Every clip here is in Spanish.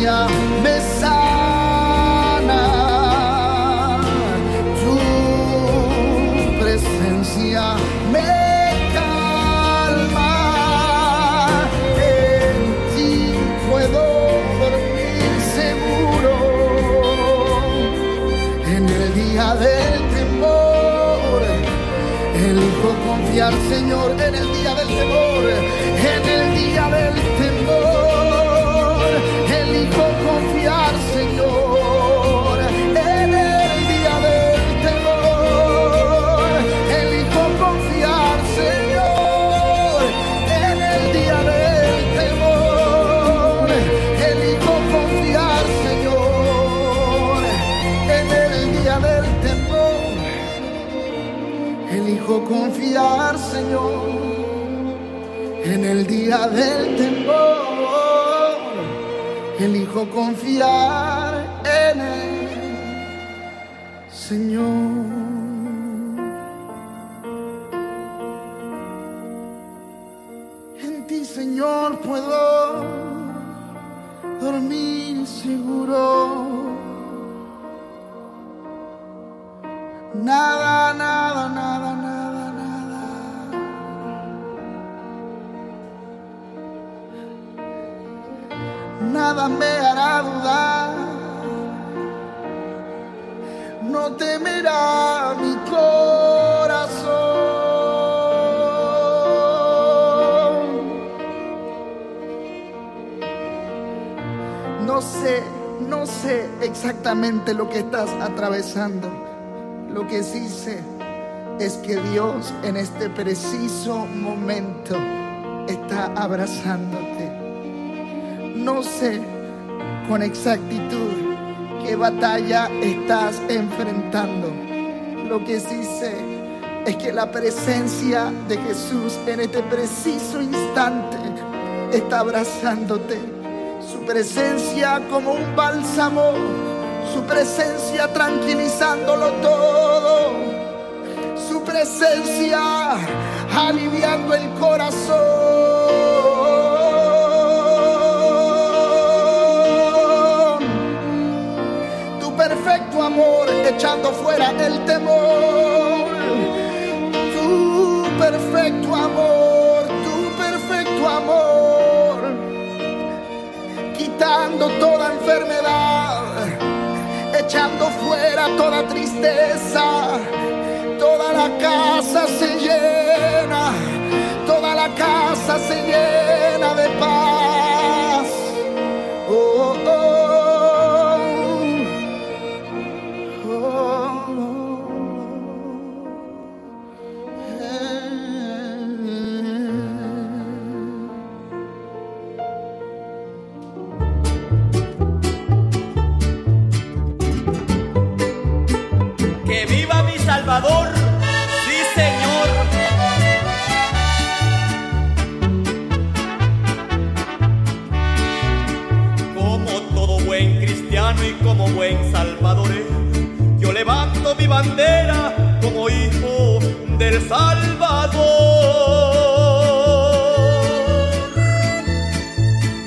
me sana. Tu presencia me calma. En ti puedo dormir seguro. En el día del temor, elijo confiar, Señor, en el día del temor. En el día del temor, confiar, Señor. En el día del temor, elijo confiar en el Señor. Lo que estás atravesando. Lo que sí sé es que Dios en este preciso momento está abrazándote. No sé con exactitud qué batalla estás enfrentando. Lo que sí sé es que la presencia de Jesús en este preciso instante está abrazándote. Su presencia como un bálsamo, su presencia tranquilizándolo todo, su presencia aliviando el corazón. Tu perfecto amor echando fuera el temor. Tu perfecto amor, tu perfecto amor quitando toda enfermedad, echando fuera toda tristeza. Toda la casa se llena, toda la casa se llena bandera como hijo del Salvador.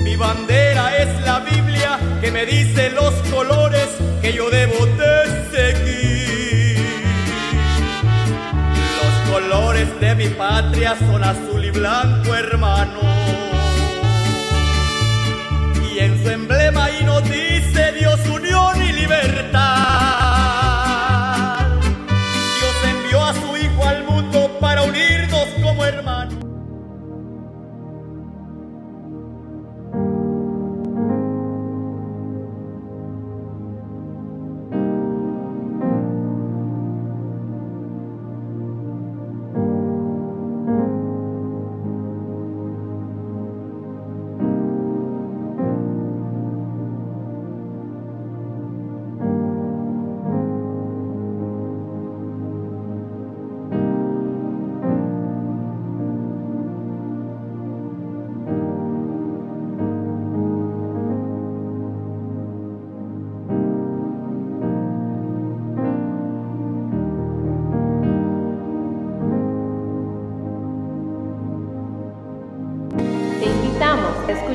Mi bandera es la Biblia que me dice los colores que yo debo de seguir. Los colores de mi patria son azul y blanco, hermano. Y en su emblema ahí nos dice Dios unión y libertad.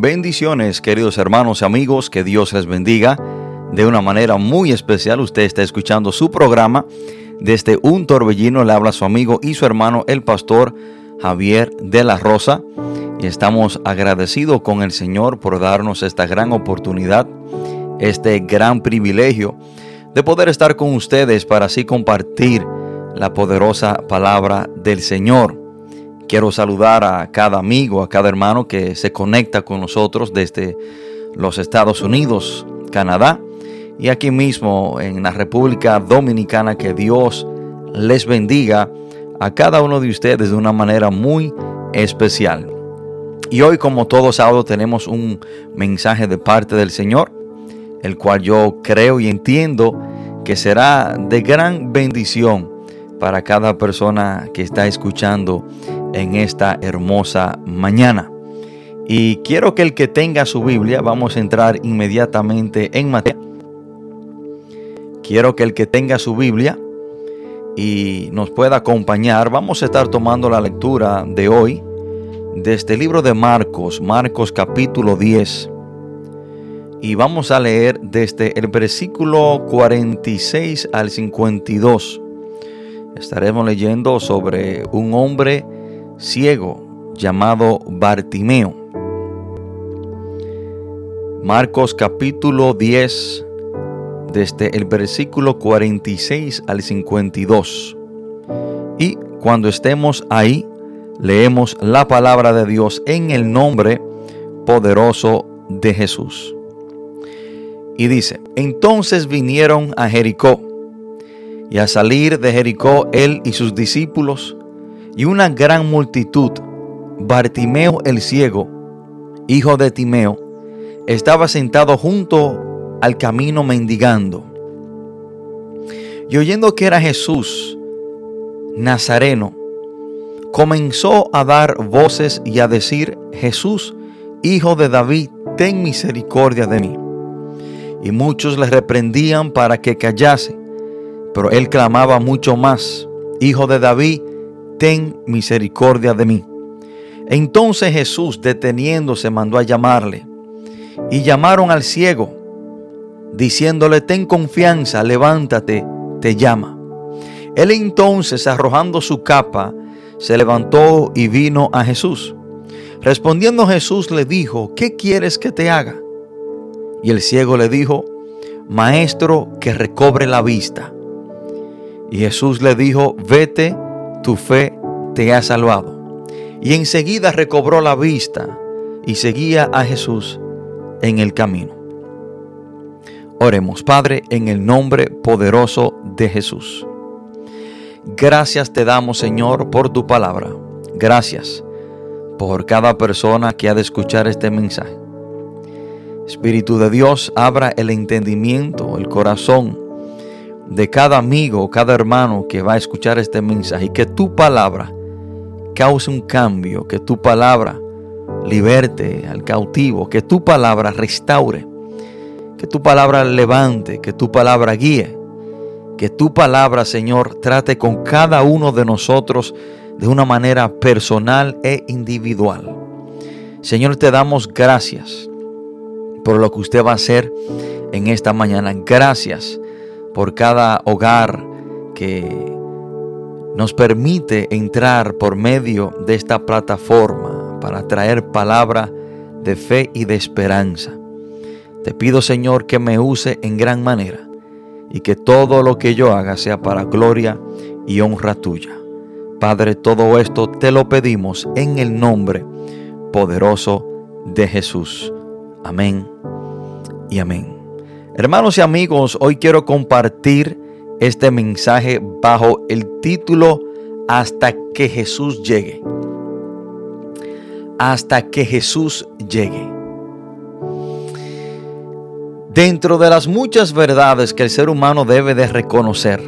Bendiciones, queridos hermanos y amigos, que Dios les bendiga. De una manera muy especial, usted está escuchando su programa. Desde un torbellino le habla su amigo y su hermano, el pastor Javier de la Rosa. Y estamos agradecidos con el Señor por darnos esta gran oportunidad, este gran privilegio de poder estar con ustedes para así compartir la poderosa palabra del Señor. Quiero saludar a cada amigo, a cada hermano que se conecta con nosotros desde los Estados Unidos, Canadá y aquí mismo en la República Dominicana. Que Dios les bendiga a cada uno de ustedes de una manera muy especial. Y hoy, como todo sábado, tenemos un mensaje de parte del Señor, el cual yo creo y entiendo que será de gran bendición para cada persona que está escuchando en esta hermosa mañana. Y quiero que el que tenga su Biblia, vamos a entrar inmediatamente en Mateo. Quiero que el que tenga su Biblia y nos pueda acompañar, vamos a estar tomando la lectura de hoy de este libro de Marcos, Marcos capítulo 10. Y vamos a leer desde el versículo 46 al 52. Estaremos leyendo sobre un hombre ciego llamado Bartimeo. Marcos capítulo 10, desde el versículo 46 al 52. Y cuando estemos ahí, leemos la palabra de Dios en el nombre poderoso de Jesús. Y dice, entonces vinieron a Jericó, y a salir de Jericó él y sus discípulos, y una gran multitud, Bartimeo el ciego, hijo de Timeo, estaba sentado junto al camino mendigando. Y oyendo que era Jesús, Nazareno, comenzó a dar voces y a decir, Jesús, hijo de David, ten misericordia de mí. Y muchos le reprendían para que callase, pero él clamaba mucho más, Hijo de David, ten misericordia de mí. Entonces Jesús, deteniéndose, mandó a llamarle. Y llamaron al ciego, diciéndole, ten confianza, levántate, te llama. Él entonces, arrojando su capa, se levantó y vino a Jesús. Respondiendo Jesús le dijo, ¿qué quieres que te haga? Y el ciego le dijo, Maestro, que recobre la vista. Y Jesús le dijo, vete, tu fe te ha salvado. Y enseguida recobró la vista y seguía a Jesús en el camino. Oremos, Padre, en el nombre poderoso de Jesús. Gracias te damos, Señor, por tu palabra. Gracias por cada persona que ha de escuchar este mensaje. Espíritu de Dios, abra el entendimiento, el corazón de cada amigo, cada hermano que va a escuchar este mensaje y que tu palabra cause un cambio, que tu palabra liberte al cautivo, que tu palabra restaure, que tu palabra levante, que tu palabra guíe, que tu palabra, Señor, trate con cada uno de nosotros de una manera personal e individual. Señor, te damos gracias por lo que usted va a hacer en esta mañana. Gracias por cada hogar que nos permite entrar por medio de esta plataforma para traer palabra de fe y de esperanza. Te pido Señor que me use en gran manera y que todo lo que yo haga sea para gloria y honra tuya. Padre, todo esto te lo pedimos en el nombre poderoso de Jesús. Amén y amén. Hermanos y amigos, hoy quiero compartir este mensaje bajo el título hasta que Jesús llegue. Hasta que Jesús llegue. Dentro de las muchas verdades que el ser humano debe de reconocer,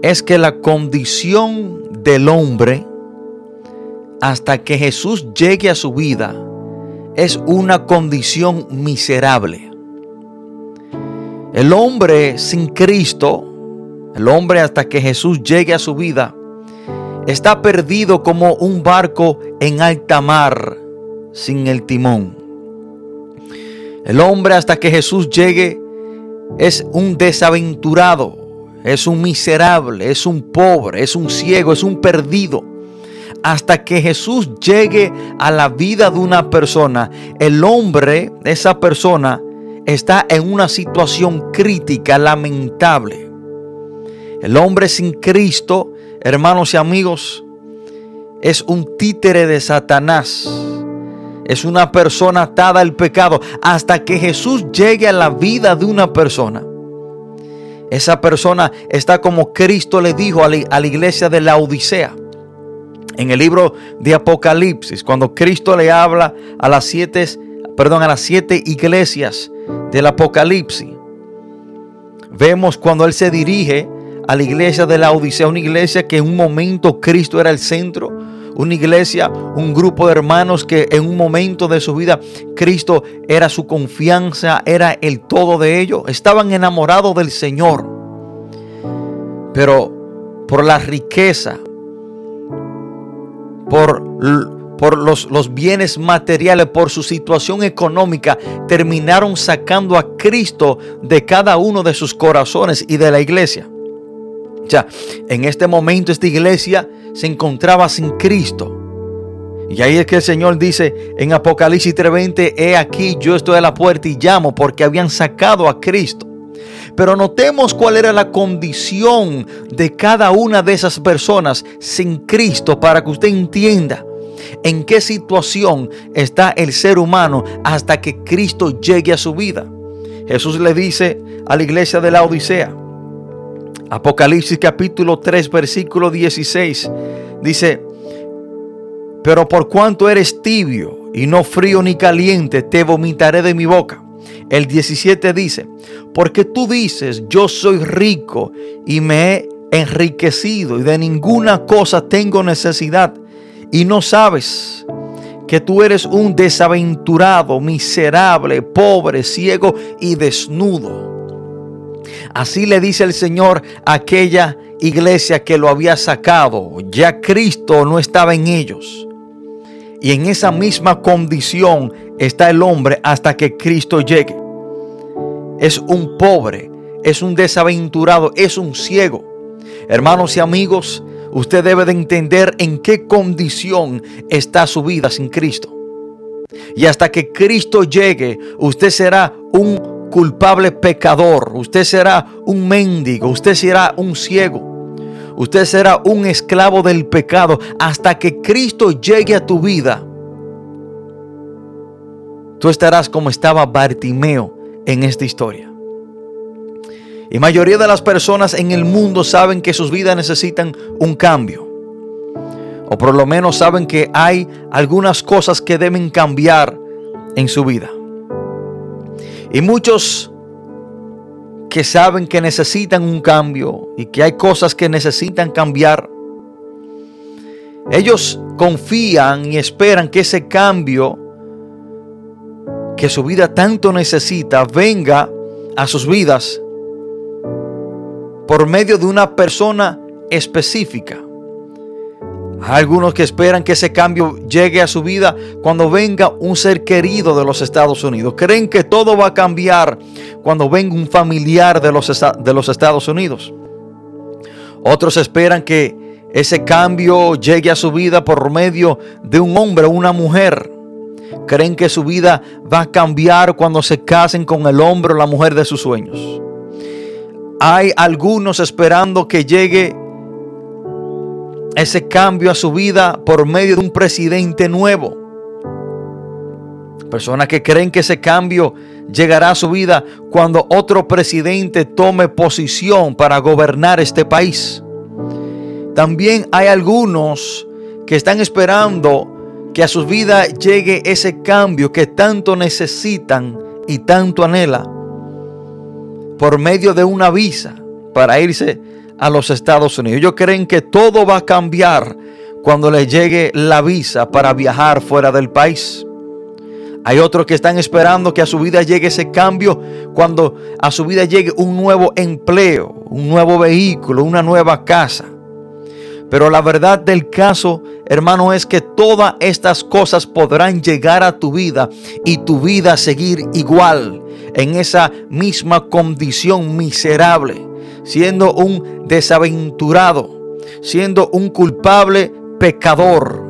es que la condición del hombre hasta que Jesús llegue a su vida es una condición miserable. El hombre sin Cristo, el hombre hasta que Jesús llegue a su vida, está perdido como un barco en alta mar sin el timón. El hombre hasta que Jesús llegue es un desaventurado, es un miserable, es un pobre, es un ciego, es un perdido. Hasta que Jesús llegue a la vida de una persona, el hombre, esa persona, está en una situación crítica, lamentable. El hombre sin Cristo, hermanos y amigos, es un títere de Satanás. Es una persona atada al pecado. Hasta que Jesús llegue a la vida de una persona, esa persona está como Cristo le dijo a la, iglesia de la Odisea. En el libro de Apocalipsis, cuando Cristo le habla a las siete, perdón, a las siete iglesias del Apocalipsis, vemos cuando Él se dirige a la iglesia de la Odisea, una iglesia que en un momento Cristo era el centro, una iglesia, un grupo de hermanos que en un momento de su vida Cristo era su confianza, era el todo de ellos. Estaban enamorados del Señor. Pero por la riqueza, por, por los, bienes materiales, por su situación económica, terminaron sacando a Cristo de cada uno de sus corazones y de la iglesia. O sea, en este momento esta iglesia se encontraba sin Cristo. Y ahí es que el Señor dice en Apocalipsis 3:20, he aquí yo estoy a la puerta y llamo porque habían sacado a Cristo. Pero notemos cuál era la condición de cada una de esas personas sin Cristo para que usted entienda en qué situación está el ser humano hasta que Cristo llegue a su vida. Jesús le dice a la iglesia de la Odisea, Apocalipsis capítulo 3 versículo 16 dice, pero por cuanto eres tibio y no frío ni caliente, te vomitaré de mi boca. El 17 dice, porque tú dices, yo soy rico y me he enriquecido y de ninguna cosa tengo necesidad y no sabes que tú eres un desaventurado, miserable, pobre, ciego y desnudo. Así le dice el Señor a aquella iglesia que lo había sacado. Ya Cristo no estaba en ellos. Y en esa misma condición está el hombre hasta que Cristo llegue. Es un pobre, es un desaventurado, es un ciego. Hermanos y amigos, usted debe de entender en qué condición está su vida sin Cristo. Y hasta que Cristo llegue, usted será un culpable pecador, usted será un mendigo, usted será un ciego, usted será un esclavo del pecado hasta que Cristo llegue a tu vida. Tú estarás como estaba Bartimeo en esta historia. Y mayoría de las personas en el mundo saben que sus vidas necesitan un cambio. O por lo menos saben que hay algunas cosas que deben cambiar en su vida. Y muchos que saben que necesitan un cambio y que hay cosas que necesitan cambiar, ellos confían y esperan que ese cambio que su vida tanto necesita venga a sus vidas por medio de una persona específica. Hay algunos que esperan que ese cambio llegue a su vida cuando venga un ser querido de los Estados Unidos. Creen que todo va a cambiar cuando venga un familiar de los, de los Estados Unidos. Otros esperan que ese cambio llegue a su vida por medio de un hombre o una mujer. Creen que su vida va a cambiar cuando se casen con el hombre o la mujer de sus sueños. Hay algunos esperando que llegue ese cambio a su vida por medio de un presidente nuevo. Personas que creen que ese cambio llegará a su vida cuando otro presidente tome posición para gobernar este país. También hay algunos que están esperando que a sus vidas llegue ese cambio que tanto necesitan y tanto anhela por medio de una visa para irse a los Estados Unidos. Ellos creen que todo va a cambiar cuando les llegue la visa para viajar fuera del país. Hay otros que están esperando que a su vida llegue ese cambio cuando a su vida llegue un nuevo empleo, un nuevo vehículo, una nueva casa. Pero la verdad del caso, hermano, es que todas estas cosas podrán llegar a tu vida y tu vida seguir igual en esa misma condición miserable, siendo un desaventurado, siendo un culpable pecador,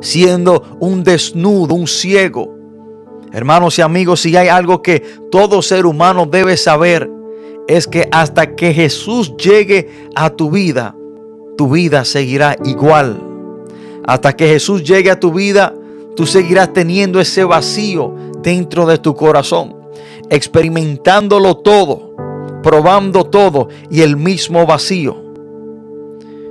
siendo un desnudo, un ciego. Hermanos y amigos, si hay algo que todo ser humano debe saber, es que hasta que Jesús llegue a tu vida, tu vida seguirá igual. Hasta que Jesús llegue a tu vida, tú seguirás teniendo ese vacío dentro de tu corazón, experimentándolo todo, probando todo y el mismo vacío.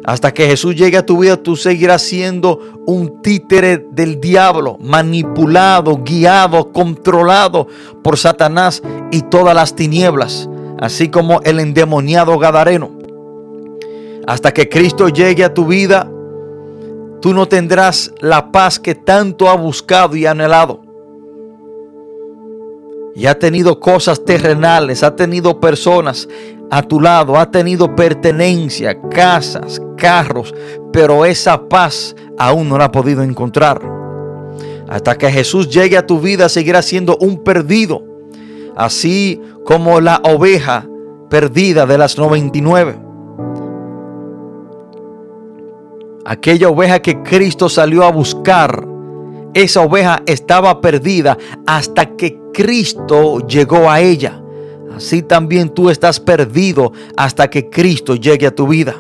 Hasta que Jesús llegue a tu vida, tú seguirás siendo un títere del diablo, manipulado, guiado, controlado por Satanás y todas las tinieblas, así como el endemoniado Gadareno. Hasta que Cristo llegue a tu vida, tú no tendrás la paz que tanto ha buscado y anhelado. Y ha tenido cosas terrenales, ha tenido personas a tu lado, ha tenido pertenencia, casas, carros, pero esa paz aún no la ha podido encontrar. Hasta que Jesús llegue a tu vida, seguirá siendo un perdido, así como la oveja perdida de las 99. Aquella oveja que Cristo salió a buscar, esa oveja estaba perdida hasta que Cristo llegó a ella. Así también tú estás perdido hasta que Cristo llegue a tu vida.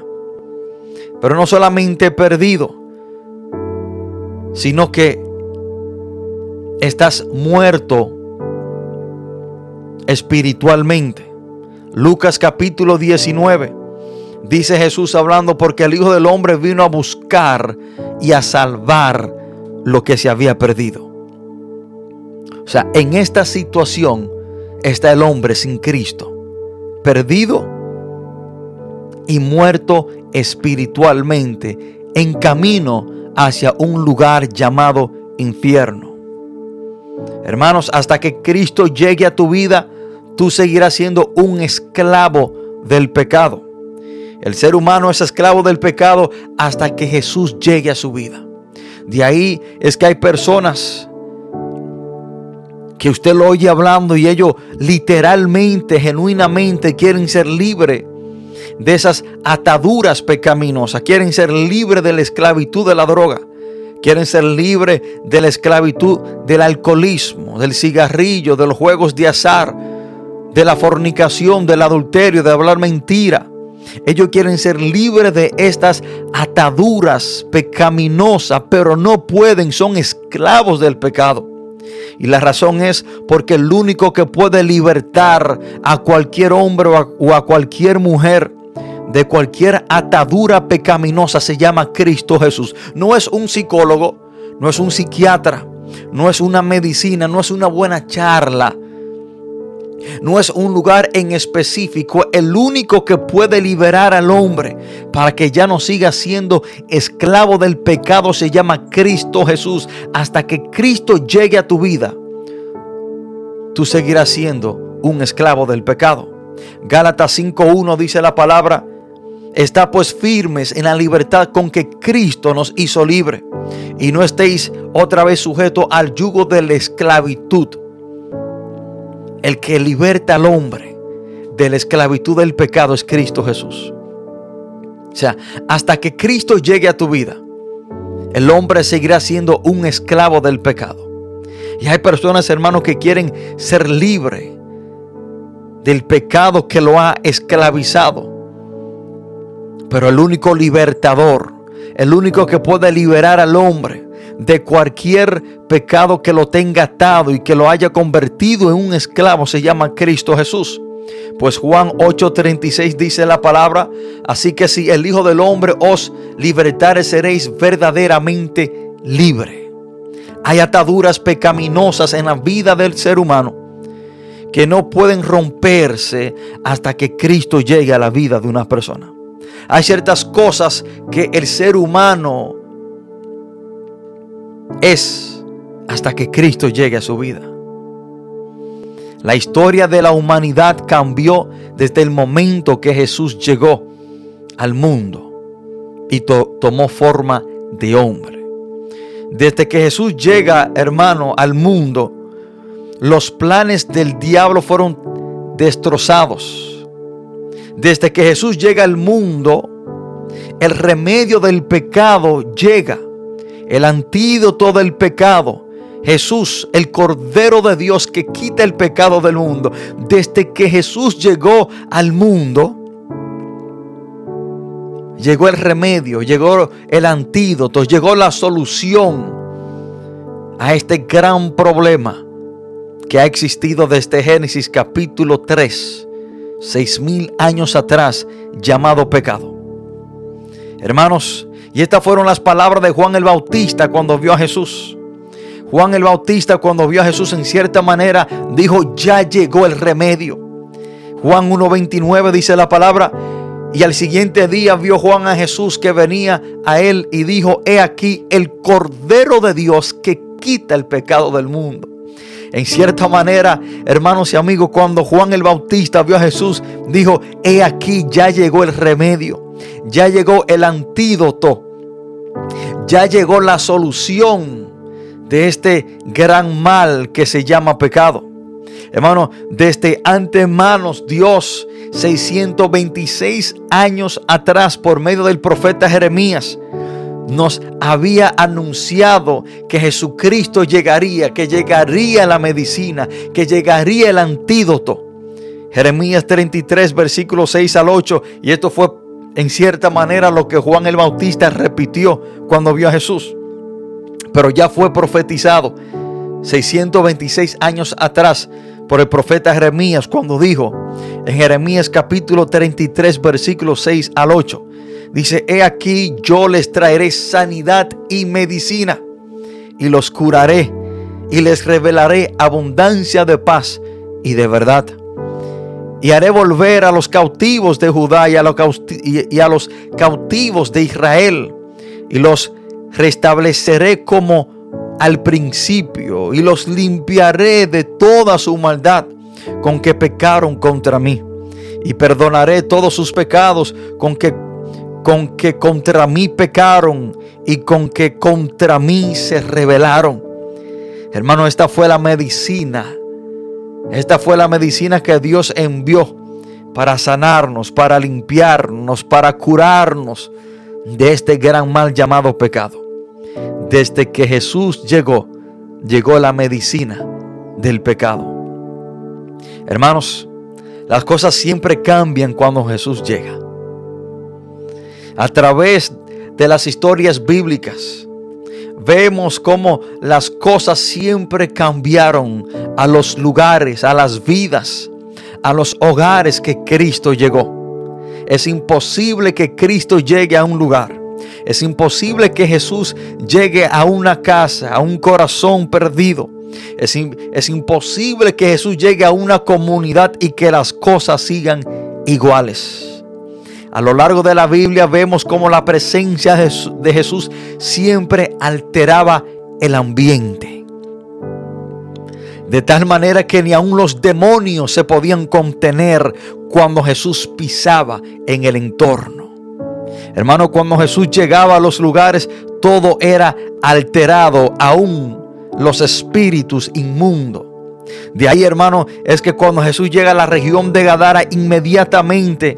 Pero no solamente perdido, sino que estás muerto espiritualmente. Lucas capítulo 19 Dice Jesús hablando porque el Hijo del Hombre vino a buscar y a salvar lo que se había perdido. O sea, en esta situación está el hombre sin Cristo, perdido y muerto espiritualmente, en camino hacia un lugar llamado infierno. Hermanos, hasta que Cristo llegue a tu vida, tú seguirás siendo un esclavo del pecado. El ser humano es esclavo del pecado hasta que Jesús llegue a su vida. De ahí es que hay personas que usted lo oye hablando y ellos literalmente, genuinamente quieren ser libres de esas ataduras pecaminosas, quieren ser libres de la esclavitud de la droga, quieren ser libres de la esclavitud del alcoholismo, del cigarrillo, de los juegos de azar, de la fornicación, del adulterio, de hablar mentira. Ellos quieren ser libres de estas ataduras pecaminosas, pero no pueden, son esclavos del pecado. Y la razón es porque el único que puede libertar a cualquier hombre o a, cualquier mujer de cualquier atadura pecaminosa se llama Cristo Jesús. No es un psicólogo, no es un psiquiatra, no es una medicina, no es una buena charla no es un lugar en específico. El único que puede liberar al hombre para que ya no siga siendo esclavo del pecado se llama Cristo Jesús. Hasta que Cristo llegue a tu vida, tú seguirás siendo un esclavo del pecado. Gálatas 5.1 dice la palabra, está pues firmes en la libertad con que Cristo nos hizo libre y no estéis otra vez sujetos al yugo de la esclavitud el que liberta al hombre de la esclavitud del pecado es Cristo Jesús. O sea, hasta que Cristo llegue a tu vida, el hombre seguirá siendo un esclavo del pecado. Y hay personas, hermanos, que quieren ser libres del pecado que lo ha esclavizado. Pero el único libertador, el único que puede liberar al hombre de cualquier pecado que lo tenga atado y que lo haya convertido en un esclavo se llama Cristo Jesús. Pues Juan 8:36 dice la palabra, así que si el Hijo del Hombre os libertare seréis verdaderamente libre. Hay ataduras pecaminosas en la vida del ser humano que no pueden romperse hasta que Cristo llegue a la vida de una persona. Hay ciertas cosas que el ser humano es hasta que Cristo llegue a su vida. La historia de la humanidad cambió desde el momento que Jesús llegó al mundo y tomó forma de hombre. Desde que Jesús llega, hermano, al mundo, los planes del diablo fueron destrozados. Desde que Jesús llega al mundo, el remedio del pecado llega. El antídoto del pecado. Jesús, el Cordero de Dios que quita el pecado del mundo. Desde que Jesús llegó al mundo, llegó el remedio, llegó el antídoto, llegó la solución a este gran problema que ha existido desde Génesis capítulo 3, seis mil años atrás, llamado pecado. Hermanos, y estas fueron las palabras de Juan el Bautista cuando vio a Jesús. Juan el Bautista cuando vio a Jesús en cierta manera dijo, ya llegó el remedio. Juan 1.29 dice la palabra, y al siguiente día vio Juan a Jesús que venía a él y dijo, he aquí el Cordero de Dios que quita el pecado del mundo. En cierta manera, hermanos y amigos, cuando Juan el Bautista vio a Jesús, dijo, he aquí, ya llegó el remedio, ya llegó el antídoto, ya llegó la solución de este gran mal que se llama pecado. Hermano, desde antemanos Dios, 626 años atrás, por medio del profeta Jeremías, nos había anunciado que Jesucristo llegaría, que llegaría la medicina, que llegaría el antídoto. Jeremías 33, versículos 6 al 8. Y esto fue en cierta manera lo que Juan el Bautista repitió cuando vio a Jesús. Pero ya fue profetizado 626 años atrás por el profeta Jeremías cuando dijo en Jeremías capítulo 33, versículos 6 al 8. Dice, he aquí yo les traeré sanidad y medicina y los curaré y les revelaré abundancia de paz y de verdad. Y haré volver a los cautivos de Judá y a, los cautivos de Israel y los restableceré como al principio y los limpiaré de toda su maldad con que pecaron contra mí y perdonaré todos sus pecados con que con que contra mí pecaron y con que contra mí se rebelaron. Hermano, esta fue la medicina. Esta fue la medicina que Dios envió para sanarnos, para limpiarnos, para curarnos de este gran mal llamado pecado. Desde que Jesús llegó, llegó la medicina del pecado. Hermanos, las cosas siempre cambian cuando Jesús llega a través de las historias bíblicas, vemos cómo las cosas siempre cambiaron a los lugares, a las vidas, a los hogares que Cristo llegó. Es imposible que Cristo llegue a un lugar. Es imposible que Jesús llegue a una casa, a un corazón perdido. Es, es, imposible que Jesús llegue a una comunidad y que las cosas sigan iguales. A lo largo de la Biblia vemos cómo la presencia de Jesús siempre alteraba el ambiente. De tal manera que ni aun los demonios se podían contener cuando Jesús pisaba en el entorno. Hermano, cuando Jesús llegaba a los lugares, todo era alterado, aún los espíritus inmundos. De ahí, hermano, es que cuando Jesús llega a la región de Gadara, inmediatamente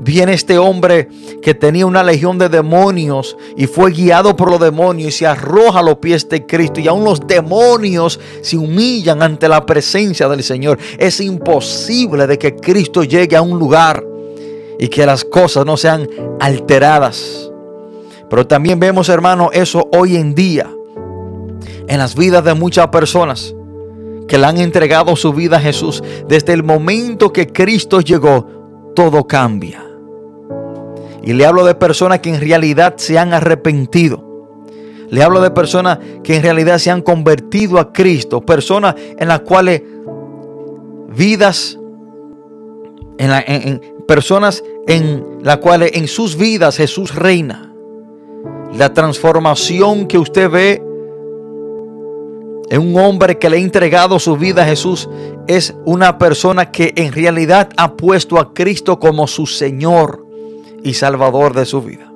Viene este hombre que tenía una legión de demonios y fue guiado por los demonios y se arroja a los pies de Cristo. Y aún los demonios se humillan ante la presencia del Señor. Es imposible de que Cristo llegue a un lugar y que las cosas no sean alteradas. Pero también vemos, hermano, eso hoy en día en las vidas de muchas personas que le han entregado su vida a Jesús, desde el momento que Cristo llegó, todo cambia. Y le hablo de personas que en realidad se han arrepentido. Le hablo de personas que en realidad se han convertido a Cristo. Personas en las cuales vidas, en, personas en las cuales en sus vidas Jesús reina. La transformación que usted ve en un hombre que le ha entregado su vida a Jesús es una persona que en realidad ha puesto a Cristo como su Señor y Salvador de su vida.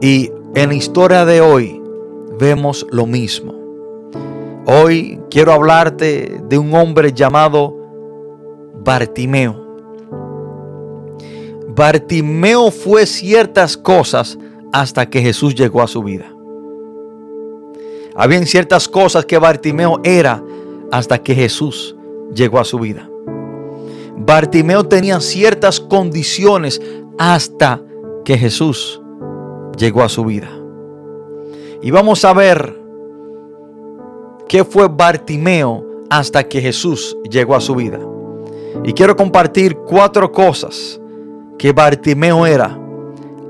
Y en la historia de hoy vemos lo mismo. Hoy quiero hablarte de un hombre llamado Bartimeo. Bartimeo fue ciertas cosas hasta que Jesús llegó a su vida. Habían ciertas cosas que Bartimeo era hasta que Jesús llegó a su vida. Bartimeo tenía ciertas condiciones hasta que Jesús llegó a su vida. Y vamos a ver qué fue Bartimeo hasta que Jesús llegó a su vida. Y quiero compartir cuatro cosas que Bartimeo era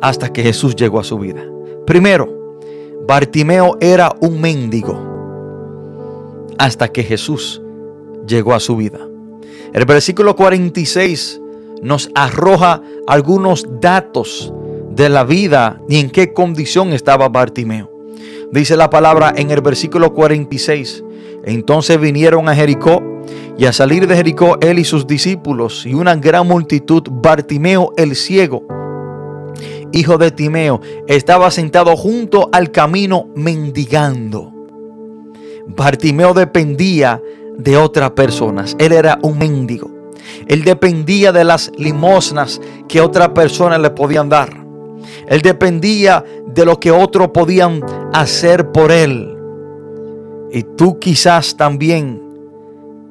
hasta que Jesús llegó a su vida. Primero, Bartimeo era un mendigo hasta que Jesús llegó a su vida. El versículo 46 nos arroja algunos datos de la vida y en qué condición estaba Bartimeo. Dice la palabra en el versículo 46. Entonces vinieron a Jericó y a salir de Jericó él y sus discípulos y una gran multitud, Bartimeo el ciego, hijo de Timeo, estaba sentado junto al camino mendigando. Bartimeo dependía de otras personas. Él era un mendigo. Él dependía de las limosnas que otras personas le podían dar. Él dependía de lo que otros podían hacer por él. Y tú quizás también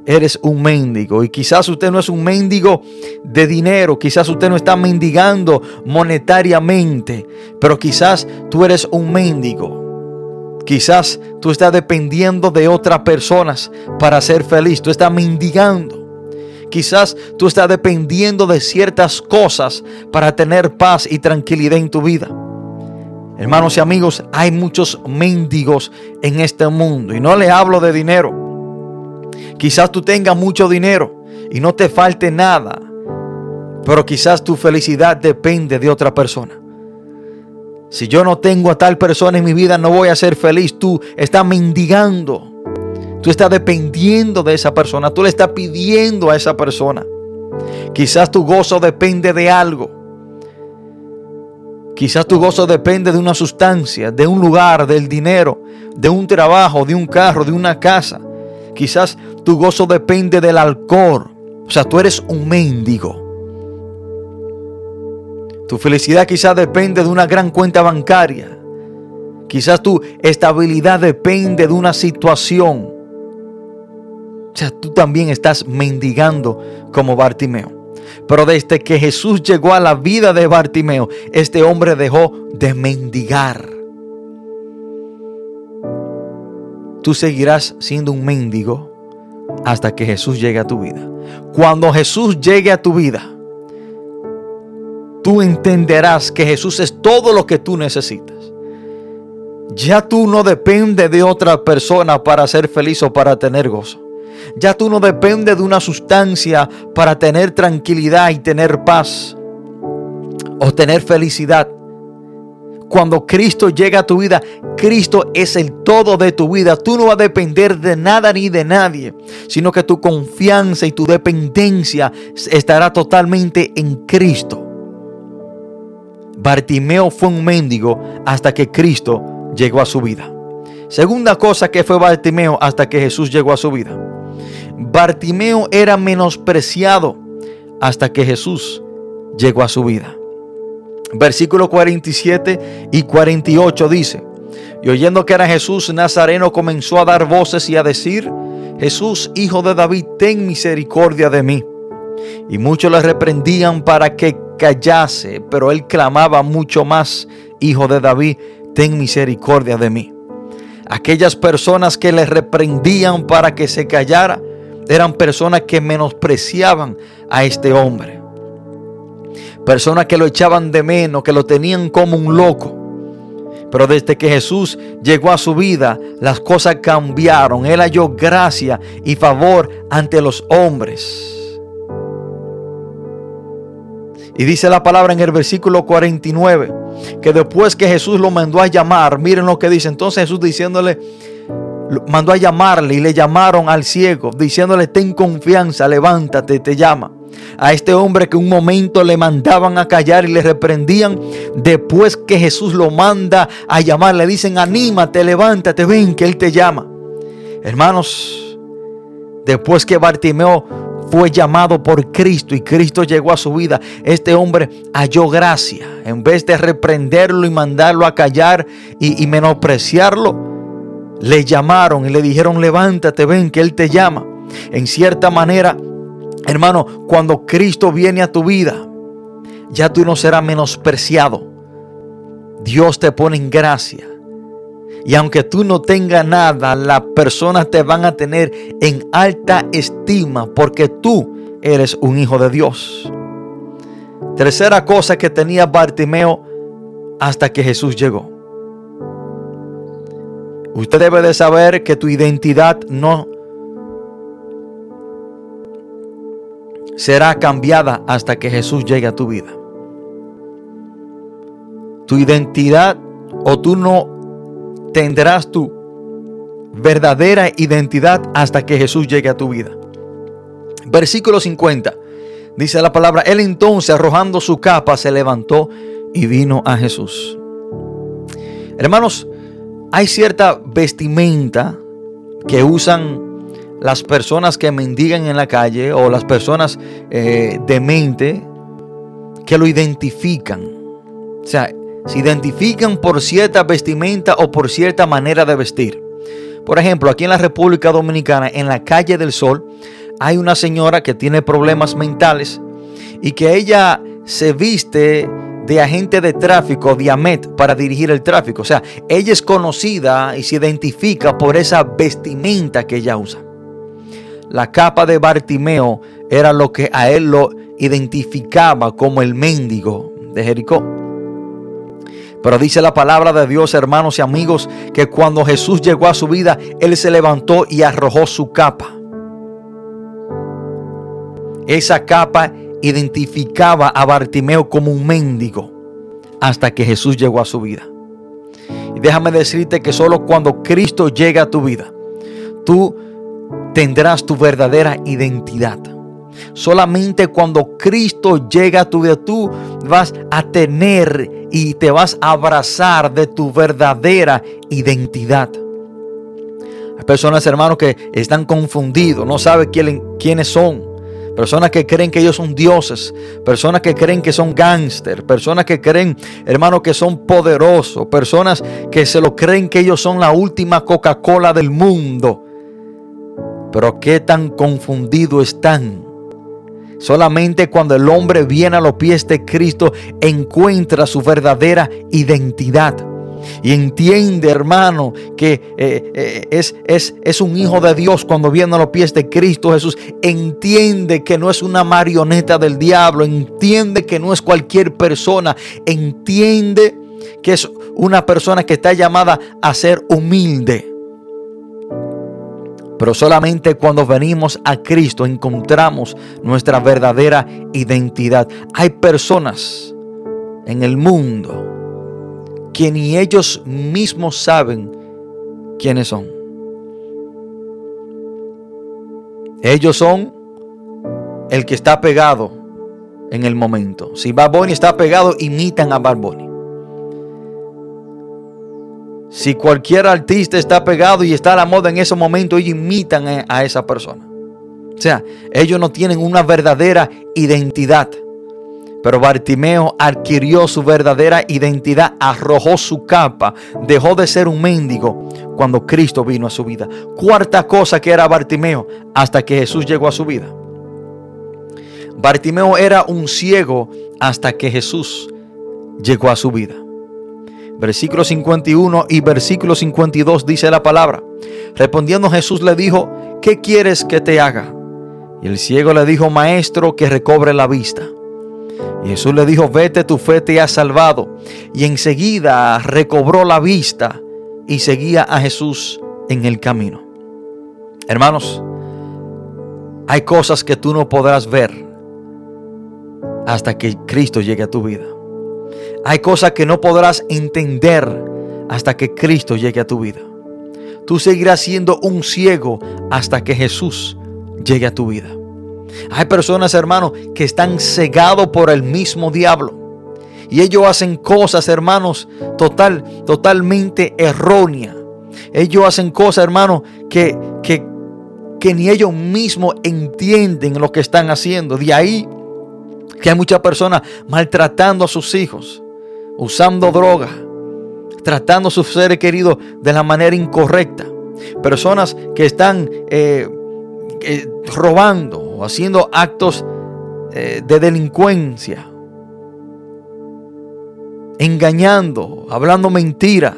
eres un mendigo. Y quizás usted no es un mendigo de dinero. Quizás usted no está mendigando monetariamente. Pero quizás tú eres un mendigo. Quizás tú estás dependiendo de otras personas para ser feliz. Tú estás mendigando. Quizás tú estás dependiendo de ciertas cosas para tener paz y tranquilidad en tu vida. Hermanos y amigos, hay muchos mendigos en este mundo y no le hablo de dinero. Quizás tú tengas mucho dinero y no te falte nada, pero quizás tu felicidad depende de otra persona. Si yo no tengo a tal persona en mi vida, no voy a ser feliz. Tú estás mendigando. Tú estás dependiendo de esa persona. Tú le estás pidiendo a esa persona. Quizás tu gozo depende de algo. Quizás tu gozo depende de una sustancia, de un lugar, del dinero, de un trabajo, de un carro, de una casa. Quizás tu gozo depende del alcohol. O sea, tú eres un mendigo. Tu felicidad quizás depende de una gran cuenta bancaria. Quizás tu estabilidad depende de una situación. O sea, tú también estás mendigando como Bartimeo. Pero desde que Jesús llegó a la vida de Bartimeo, este hombre dejó de mendigar. Tú seguirás siendo un mendigo hasta que Jesús llegue a tu vida. Cuando Jesús llegue a tu vida, tú entenderás que Jesús es todo lo que tú necesitas. Ya tú no dependes de otra persona para ser feliz o para tener gozo. Ya tú no dependes de una sustancia para tener tranquilidad y tener paz o tener felicidad. Cuando Cristo llega a tu vida, Cristo es el todo de tu vida. Tú no vas a depender de nada ni de nadie, sino que tu confianza y tu dependencia estará totalmente en Cristo. Bartimeo fue un mendigo hasta que Cristo llegó a su vida. Segunda cosa que fue Bartimeo hasta que Jesús llegó a su vida. Bartimeo era menospreciado hasta que Jesús llegó a su vida. Versículo 47 y 48 dice, y oyendo que era Jesús Nazareno comenzó a dar voces y a decir, Jesús, hijo de David, ten misericordia de mí. Y muchos le reprendían para que callase, pero él clamaba mucho más, hijo de David, ten misericordia de mí. Aquellas personas que le reprendían para que se callara eran personas que menospreciaban a este hombre. Personas que lo echaban de menos, que lo tenían como un loco. Pero desde que Jesús llegó a su vida, las cosas cambiaron. Él halló gracia y favor ante los hombres. Y dice la palabra en el versículo 49, que después que Jesús lo mandó a llamar, miren lo que dice. Entonces Jesús diciéndole, mandó a llamarle y le llamaron al ciego, diciéndole, ten confianza, levántate, te llama. A este hombre que un momento le mandaban a callar y le reprendían, después que Jesús lo manda a llamar, le dicen, anímate, levántate, ven que Él te llama. Hermanos, después que Bartimeo fue llamado por Cristo y Cristo llegó a su vida, este hombre halló gracia. En vez de reprenderlo y mandarlo a callar y, menospreciarlo, le llamaron y le dijeron, levántate, ven que Él te llama. En cierta manera, hermano, cuando Cristo viene a tu vida, ya tú no serás menospreciado. Dios te pone en gracia. Y aunque tú no tengas nada, las personas te van a tener en alta estima porque tú eres un hijo de Dios. Tercera cosa que tenía Bartimeo hasta que Jesús llegó. Usted debe de saber que tu identidad no será cambiada hasta que Jesús llegue a tu vida. Tu identidad o tú no tendrás tu verdadera identidad hasta que Jesús llegue a tu vida. Versículo 50. Dice la palabra, él entonces arrojando su capa se levantó y vino a Jesús. Hermanos, hay cierta vestimenta que usan las personas que mendigan en la calle o las personas eh, de mente que lo identifican. O sea, se identifican por cierta vestimenta o por cierta manera de vestir. Por ejemplo, aquí en la República Dominicana, en la calle del Sol, hay una señora que tiene problemas mentales y que ella se viste de agente de tráfico, Diamet, para dirigir el tráfico. O sea, ella es conocida y se identifica por esa vestimenta que ella usa. La capa de Bartimeo era lo que a él lo identificaba como el mendigo de Jericó. Pero dice la palabra de Dios, hermanos y amigos, que cuando Jesús llegó a su vida, Él se levantó y arrojó su capa. Esa capa identificaba a Bartimeo como un mendigo hasta que Jesús llegó a su vida. Y déjame decirte que solo cuando Cristo llega a tu vida, tú tendrás tu verdadera identidad. Solamente cuando Cristo llega a tu vida, tú vas a tener y te vas a abrazar de tu verdadera identidad. Hay personas, hermanos, que están confundidos, no saben quiénes son. Personas que creen que ellos son dioses. Personas que creen que son gángster. Personas que creen, hermanos, que son poderosos. Personas que se lo creen que ellos son la última Coca-Cola del mundo. Pero qué tan confundidos están Solamente cuando el hombre viene a los pies de Cristo encuentra su verdadera identidad. Y entiende, hermano, que eh, eh, es, es, es un hijo de Dios cuando viene a los pies de Cristo Jesús. Entiende que no es una marioneta del diablo. Entiende que no es cualquier persona. Entiende que es una persona que está llamada a ser humilde. Pero solamente cuando venimos a Cristo encontramos nuestra verdadera identidad. Hay personas en el mundo que ni ellos mismos saben quiénes son. Ellos son el que está pegado en el momento. Si Bad está pegado, imitan a Bad si cualquier artista está pegado y está a la moda en ese momento, ellos imitan a esa persona. O sea, ellos no tienen una verdadera identidad. Pero Bartimeo adquirió su verdadera identidad, arrojó su capa, dejó de ser un mendigo cuando Cristo vino a su vida. Cuarta cosa que era Bartimeo hasta que Jesús llegó a su vida. Bartimeo era un ciego hasta que Jesús llegó a su vida. Versículo 51 y versículo 52 dice la palabra. Respondiendo Jesús le dijo, ¿qué quieres que te haga? Y el ciego le dijo, maestro, que recobre la vista. Y Jesús le dijo, vete, tu fe te ha salvado. Y enseguida recobró la vista y seguía a Jesús en el camino. Hermanos, hay cosas que tú no podrás ver hasta que Cristo llegue a tu vida. Hay cosas que no podrás entender hasta que Cristo llegue a tu vida. Tú seguirás siendo un ciego hasta que Jesús llegue a tu vida. Hay personas, hermanos, que están cegados por el mismo diablo. Y ellos hacen cosas, hermanos, total, totalmente erróneas. Ellos hacen cosas, hermanos, que, que, que ni ellos mismos entienden lo que están haciendo. De ahí que hay muchas personas maltratando a sus hijos, usando droga, tratando a sus seres queridos de la manera incorrecta. Personas que están eh, eh, robando o haciendo actos eh, de delincuencia, engañando, hablando mentira,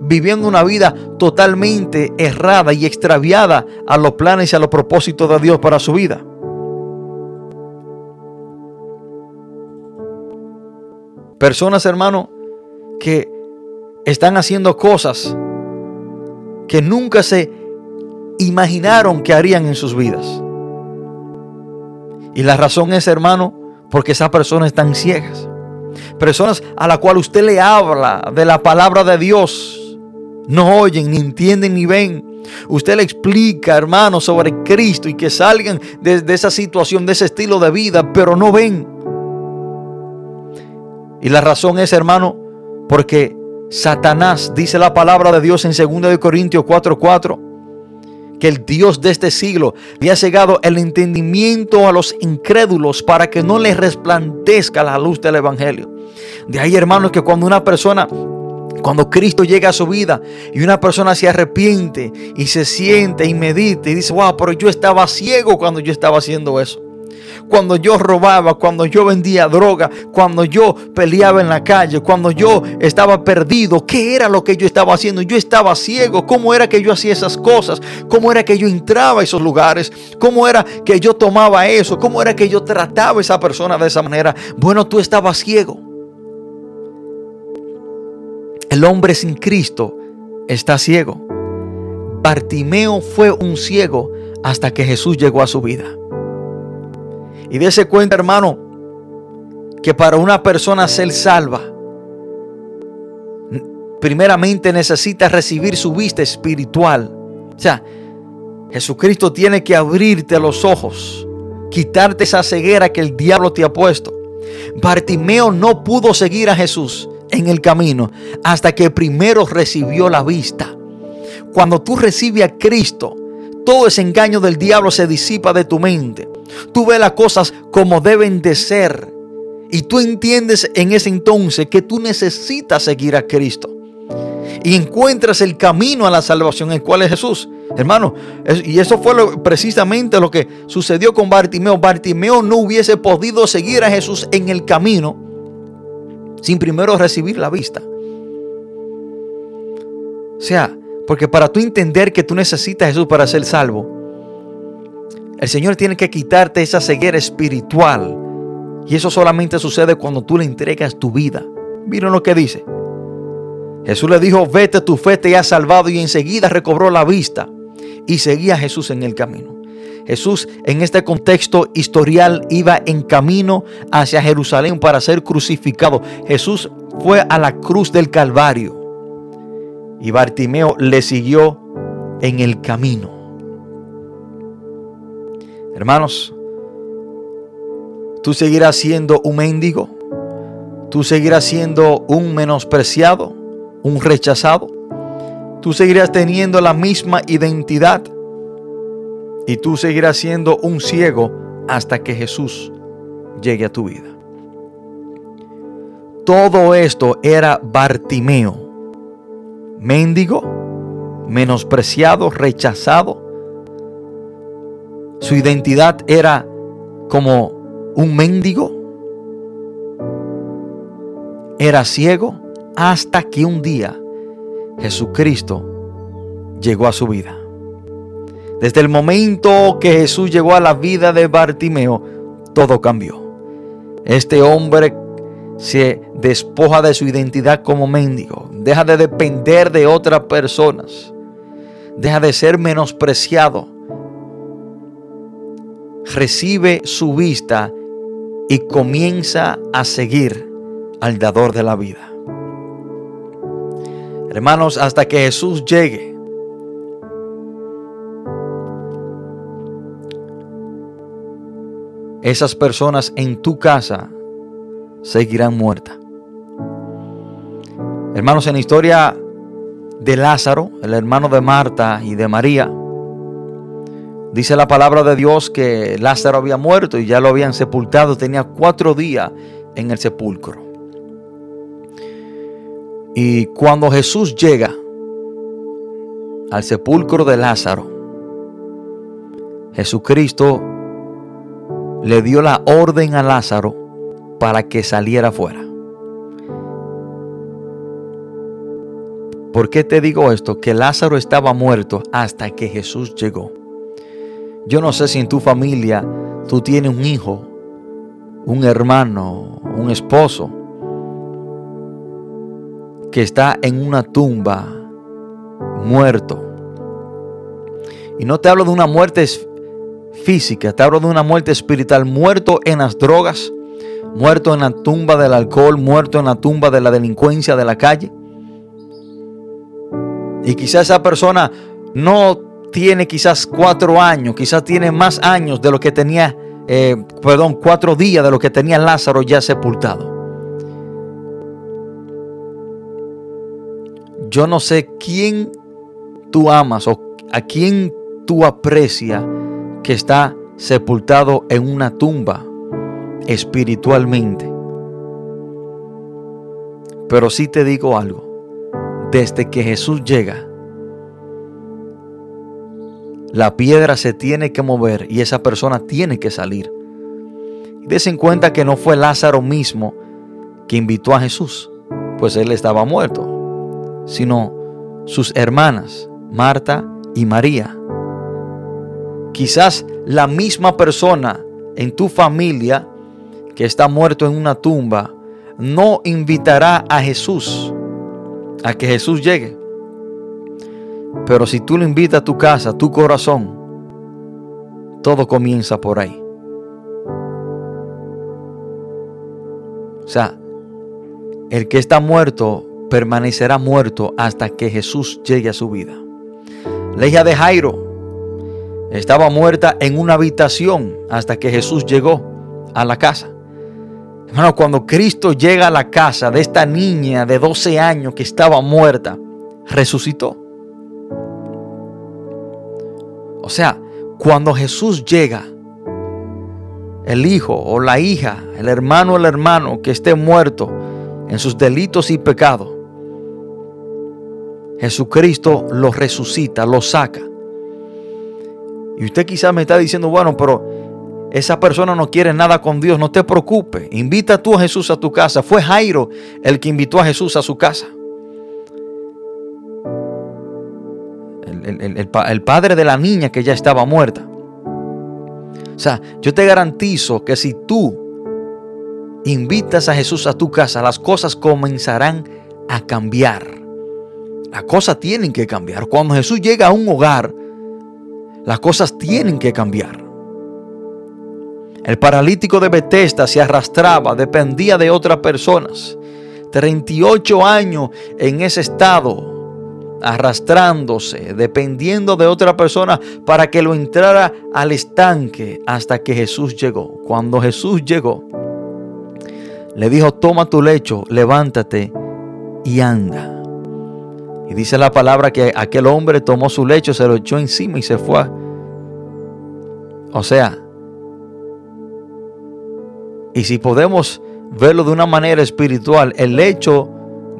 viviendo una vida totalmente errada y extraviada a los planes y a los propósitos de Dios para su vida. Personas, hermano, que están haciendo cosas que nunca se imaginaron que harían en sus vidas. Y la razón es, hermano, porque esas personas están ciegas. Personas a la cual usted le habla de la palabra de Dios, no oyen, ni entienden, ni ven. Usted le explica, hermano, sobre Cristo y que salgan de, de esa situación, de ese estilo de vida, pero no ven. Y la razón es, hermano, porque Satanás, dice la palabra de Dios en 2 Corintios 4:4, que el Dios de este siglo había cegado el entendimiento a los incrédulos para que no les resplandezca la luz del Evangelio. De ahí, hermanos, que cuando una persona cuando Cristo llega a su vida y una persona se arrepiente y se siente y medita y dice, wow, pero yo estaba ciego cuando yo estaba haciendo eso cuando yo robaba, cuando yo vendía droga, cuando yo peleaba en la calle, cuando yo estaba perdido, ¿qué era lo que yo estaba haciendo? Yo estaba ciego, ¿cómo era que yo hacía esas cosas? ¿Cómo era que yo entraba a esos lugares? ¿Cómo era que yo tomaba eso? ¿Cómo era que yo trataba a esa persona de esa manera? Bueno, tú estabas ciego. El hombre sin Cristo está ciego. Bartimeo fue un ciego hasta que Jesús llegó a su vida. Y dése cuenta, hermano, que para una persona ser salva, primeramente necesita recibir su vista espiritual. O sea, Jesucristo tiene que abrirte los ojos, quitarte esa ceguera que el diablo te ha puesto. Bartimeo no pudo seguir a Jesús en el camino hasta que primero recibió la vista. Cuando tú recibes a Cristo, todo ese engaño del diablo se disipa de tu mente. Tú ves las cosas como deben de ser. Y tú entiendes en ese entonces que tú necesitas seguir a Cristo. Y encuentras el camino a la salvación, el cual es Jesús. Hermano, y eso fue precisamente lo que sucedió con Bartimeo. Bartimeo no hubiese podido seguir a Jesús en el camino sin primero recibir la vista. O sea, porque para tú entender que tú necesitas a Jesús para ser salvo, el Señor tiene que quitarte esa ceguera espiritual. Y eso solamente sucede cuando tú le entregas tu vida. Miren lo que dice. Jesús le dijo, vete, tu fe te ha salvado y enseguida recobró la vista y seguía a Jesús en el camino. Jesús en este contexto historial iba en camino hacia Jerusalén para ser crucificado. Jesús fue a la cruz del Calvario y Bartimeo le siguió en el camino. Hermanos, tú seguirás siendo un mendigo, tú seguirás siendo un menospreciado, un rechazado, tú seguirás teniendo la misma identidad y tú seguirás siendo un ciego hasta que Jesús llegue a tu vida. Todo esto era Bartimeo, mendigo, menospreciado, rechazado, su identidad era como un mendigo. Era ciego hasta que un día Jesucristo llegó a su vida. Desde el momento que Jesús llegó a la vida de Bartimeo, todo cambió. Este hombre se despoja de su identidad como mendigo, deja de depender de otras personas, deja de ser menospreciado, recibe su vista y comienza a seguir al dador de la vida. Hermanos, hasta que Jesús llegue, esas personas en tu casa seguirán muertas. Hermanos, en la historia de Lázaro, el hermano de Marta y de María, dice la palabra de Dios que Lázaro había muerto y ya lo habían sepultado, tenía cuatro días en el sepulcro. Y cuando Jesús llega al sepulcro de Lázaro, Jesucristo le dio la orden a Lázaro para que saliera fuera. ¿Por qué te digo esto? Que Lázaro estaba muerto hasta que Jesús llegó. Yo no sé si en tu familia tú tienes un hijo, un hermano, un esposo que está en una tumba muerto. Y no te hablo de una muerte física, te hablo de una muerte espiritual, muerto en las drogas, muerto en la tumba del alcohol, muerto en la tumba de la delincuencia de la calle. Y quizás esa persona no tiene quizás cuatro años, quizás tiene más años de lo que tenía, eh, perdón, cuatro días de lo que tenía Lázaro ya sepultado. Yo no sé quién tú amas o a quién tú aprecias que está sepultado en una tumba espiritualmente. Pero sí te digo algo, desde que Jesús llega, la piedra se tiene que mover y esa persona tiene que salir. Des en cuenta que no fue Lázaro mismo que invitó a Jesús, pues él estaba muerto, sino sus hermanas, Marta y María. Quizás la misma persona en tu familia que está muerto en una tumba no invitará a Jesús a que Jesús llegue. Pero si tú lo invitas a tu casa, a tu corazón, todo comienza por ahí. O sea, el que está muerto permanecerá muerto hasta que Jesús llegue a su vida. La hija de Jairo estaba muerta en una habitación hasta que Jesús llegó a la casa. Hermano, cuando Cristo llega a la casa de esta niña de 12 años que estaba muerta, resucitó. O sea, cuando Jesús llega, el hijo o la hija, el hermano o el hermano que esté muerto en sus delitos y pecados, Jesucristo lo resucita, lo saca y usted quizás me está diciendo, bueno, pero esa persona no quiere nada con Dios, no te preocupes. Invita tú a Jesús a tu casa. Fue Jairo el que invitó a Jesús a su casa. El, el, padre de la niña que ya estaba muerta. O sea, yo te garantizo que si tú invitas a Jesús a tu casa, las cosas comenzarán a cambiar. Las cosas tienen que cambiar. Cuando Jesús llega a un hogar, las cosas tienen que cambiar. El paralítico de Bethesda se arrastraba, dependía de otras personas. 38 años en ese estado, arrastrándose, dependiendo de otra persona para que lo entrara al estanque hasta que Jesús llegó. Cuando Jesús llegó, le dijo, toma tu lecho, levántate y anda. Y dice la palabra que aquel hombre tomó su lecho, se lo echó encima y se fue. O sea, y si podemos verlo de una manera espiritual, el lecho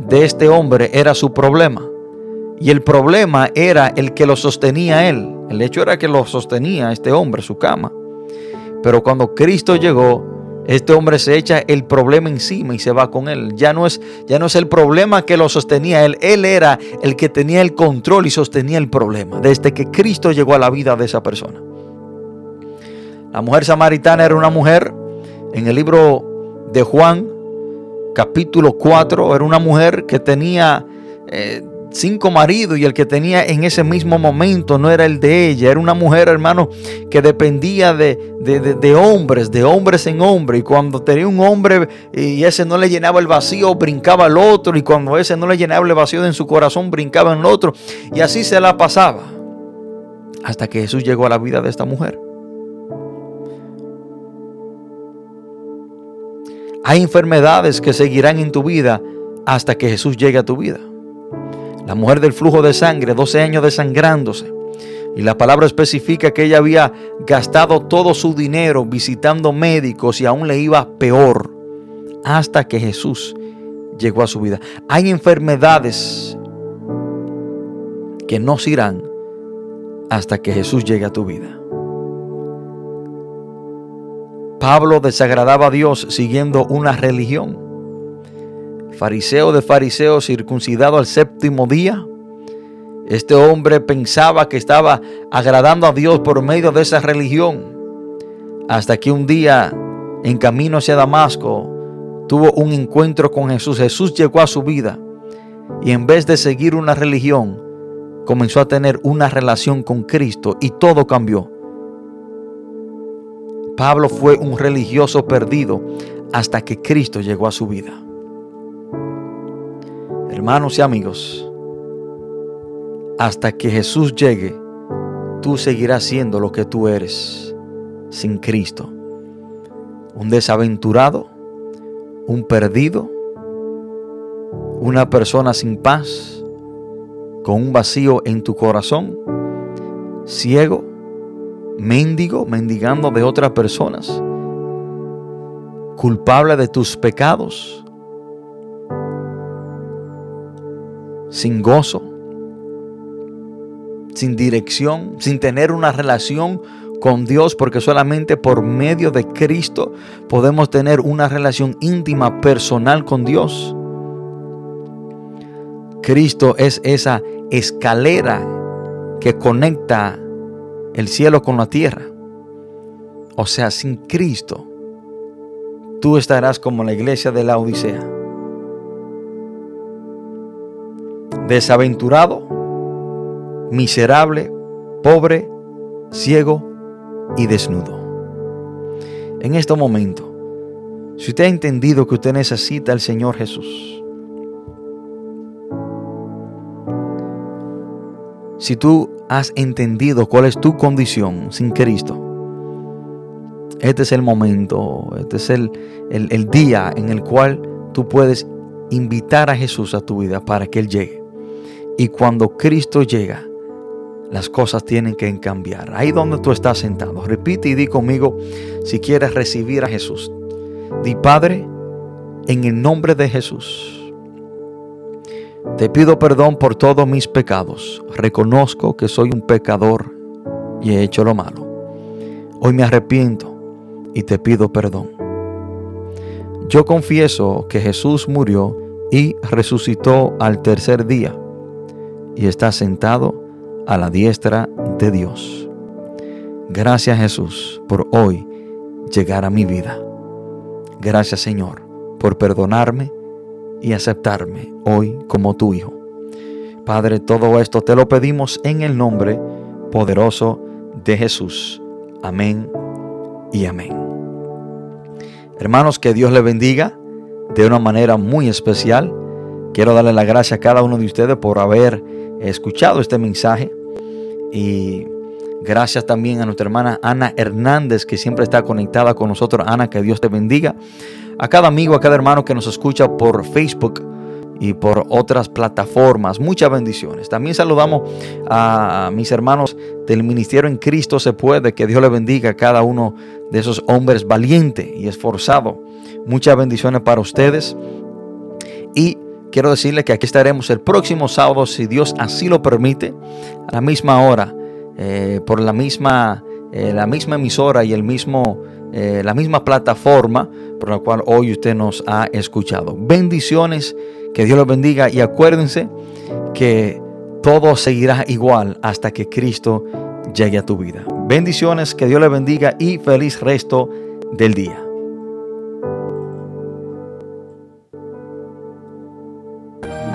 de este hombre era su problema. Y el problema era el que lo sostenía él. El hecho era que lo sostenía este hombre, su cama. Pero cuando Cristo llegó, Este hombre se echa el problema encima y se va con él. Ya no es, ya no es el problema que lo sostenía él. Él era el que tenía el control y sostenía el problema. Desde que Cristo llegó a la vida de esa persona. La mujer samaritana era una mujer en el libro de Juan, capítulo 4, era una mujer que tenía eh, cinco maridos y el que tenía en ese mismo momento no era el de ella, era una mujer, hermano, que dependía de, de, hombres, de hombres en hombre. Y cuando tenía un hombre y ese no le llenaba el vacío, brincaba al otro. Y cuando ese no le llenaba el vacío en su corazón, brincaba en el otro. Y así se la pasaba. Hasta que Jesús llegó a la vida de esta mujer. Hay enfermedades que seguirán en tu vida hasta que Jesús llegue a tu vida la mujer del flujo de sangre, 12 años desangrándose. Y la palabra especifica que ella había gastado todo su dinero visitando médicos y aún le iba peor hasta que Jesús llegó a su vida. Hay enfermedades que no se irán hasta que Jesús llegue a tu vida. Pablo desagradaba a Dios siguiendo una religión fariseo de fariseos circuncidado al séptimo día. Este hombre pensaba que estaba agradando a Dios por medio de esa religión. Hasta que un día, en camino hacia Damasco, tuvo un encuentro con Jesús. Jesús llegó a su vida y en vez de seguir una religión, comenzó a tener una relación con Cristo y todo cambió. Pablo fue un religioso perdido hasta que Cristo llegó a su vida. Hermanos y amigos, hasta que Jesús llegue, tú seguirás siendo lo que tú eres sin Cristo. Un desaventurado, un perdido, una persona sin paz, con un vacío en tu corazón, ciego, mendigo, mendigando de otras personas, culpable de tus pecados, sin gozo, sin dirección, sin tener una relación con Dios, porque solamente por medio de Cristo podemos tener una relación íntima, personal con Dios. Cristo es esa escalera que conecta el cielo con la tierra. O sea, sin Cristo, tú estarás como la iglesia de la Odisea desaventurado, miserable, pobre, ciego y desnudo. En este momento, si usted ha entendido que usted necesita al Señor Jesús, si tú has entendido cuál es tu condición sin Cristo, este es el momento, este es el, el, día en el cual tú puedes invitar a Jesús a tu vida para que Él llegue. Y cuando Cristo llega, las cosas tienen que cambiar. Ahí donde tú estás sentado. Repite y di conmigo si quieres recibir a Jesús. Di Padre, en el nombre de Jesús. Te pido perdón por todos mis pecados. Reconozco que soy un pecador y he hecho lo malo. Hoy me arrepiento y te pido perdón. Yo confieso que Jesús murió y resucitó al tercer día y está sentado a la diestra de Dios. Gracias Jesús por hoy llegar a mi vida. Gracias Señor por perdonarme y aceptarme hoy como tu Hijo. Padre, todo esto te lo pedimos en el nombre poderoso de Jesús. Amén y amén. Hermanos, que Dios le bendiga de una manera muy especial. Quiero darle la gracia a cada uno de ustedes por haber escuchado este mensaje y gracias también a nuestra hermana Ana Hernández que siempre está conectada con nosotros. Ana, que Dios te bendiga. A cada amigo, a cada hermano que nos escucha por Facebook y por otras plataformas. Muchas bendiciones. También saludamos a mis hermanos del Ministerio en Cristo se puede. Que Dios le bendiga a cada uno de esos hombres valientes y esforzados. Muchas bendiciones para ustedes. Y quiero decirle que aquí estaremos el próximo sábado, si Dios así lo permite, a la misma hora, eh, por la misma, eh, la misma emisora y el mismo eh, la misma plataforma por la cual hoy usted nos ha escuchado. Bendiciones, que Dios los bendiga y acuérdense que todo seguirá igual hasta que Cristo llegue a tu vida. Bendiciones, que Dios le bendiga y feliz resto del día.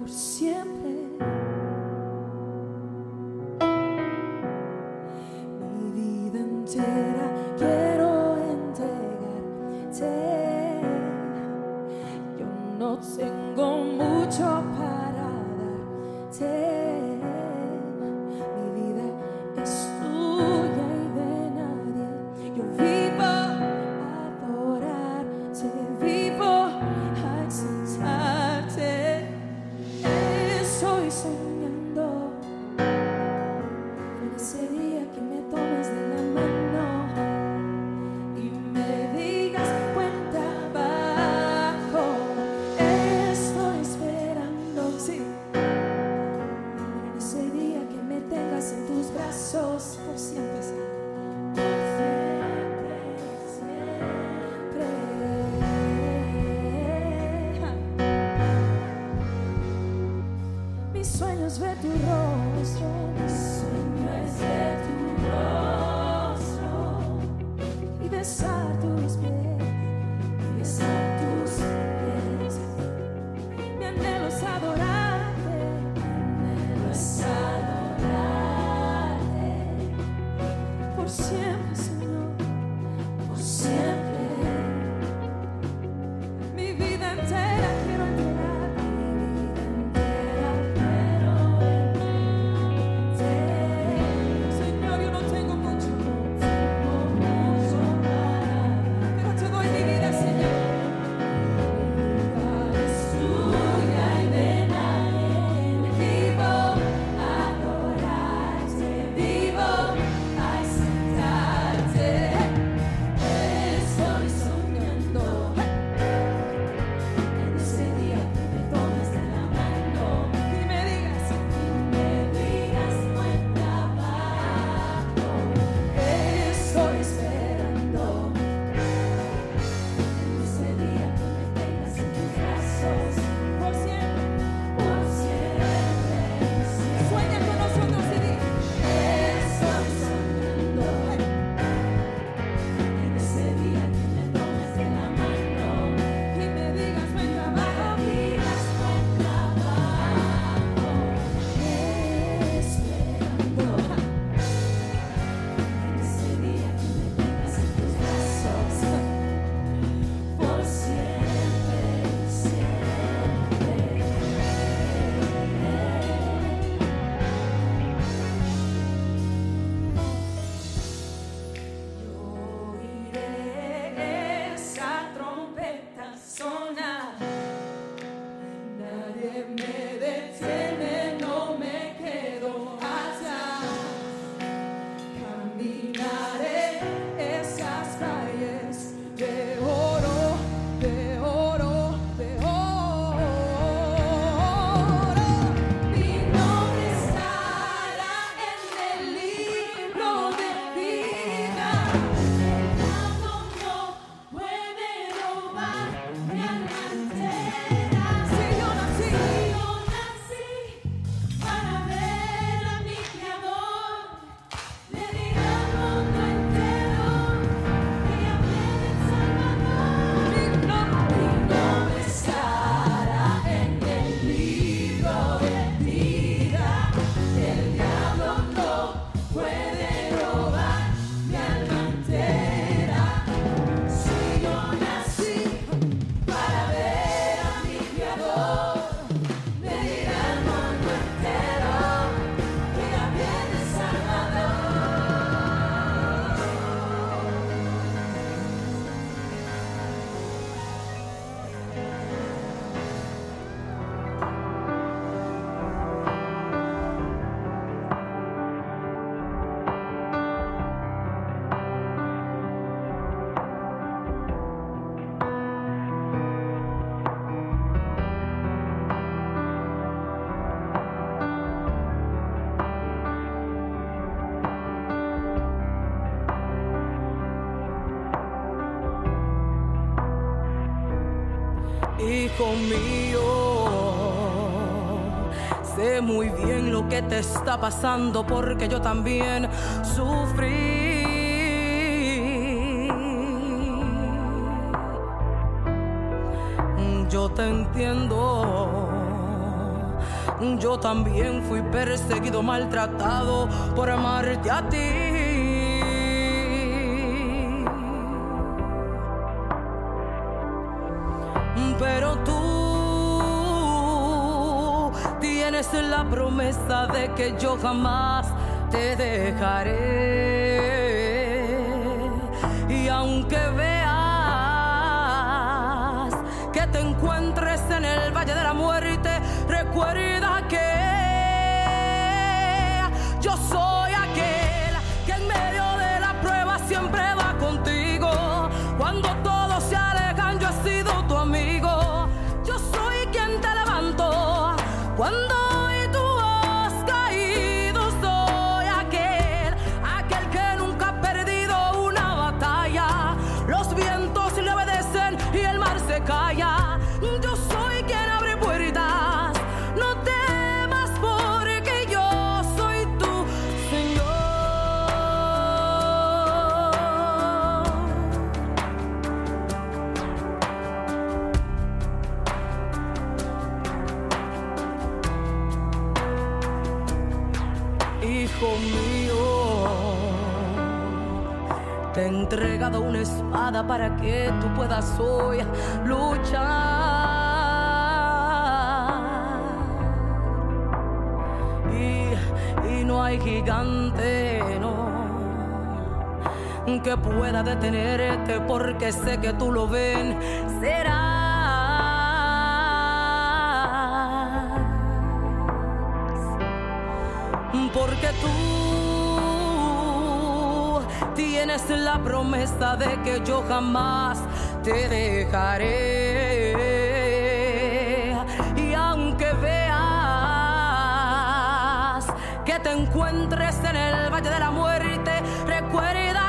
por siempre. tu hijo mío. Sé muy bien lo que te está pasando porque yo también sufrí. Yo te entiendo. Yo también fui perseguido, maltratado por amarte a ti. de que yo jamás te dejaré. Y aunque veas que te encuentres en el valle de la muerte, recuerda para que tú puedas hoy luchar. Y, y no hay gigante, no. Que pueda detenerte porque sé que tú lo ven, será. tienes la promesa de que yo jamás te dejaré. Y aunque veas que te encuentres en el valle de la muerte, recuerda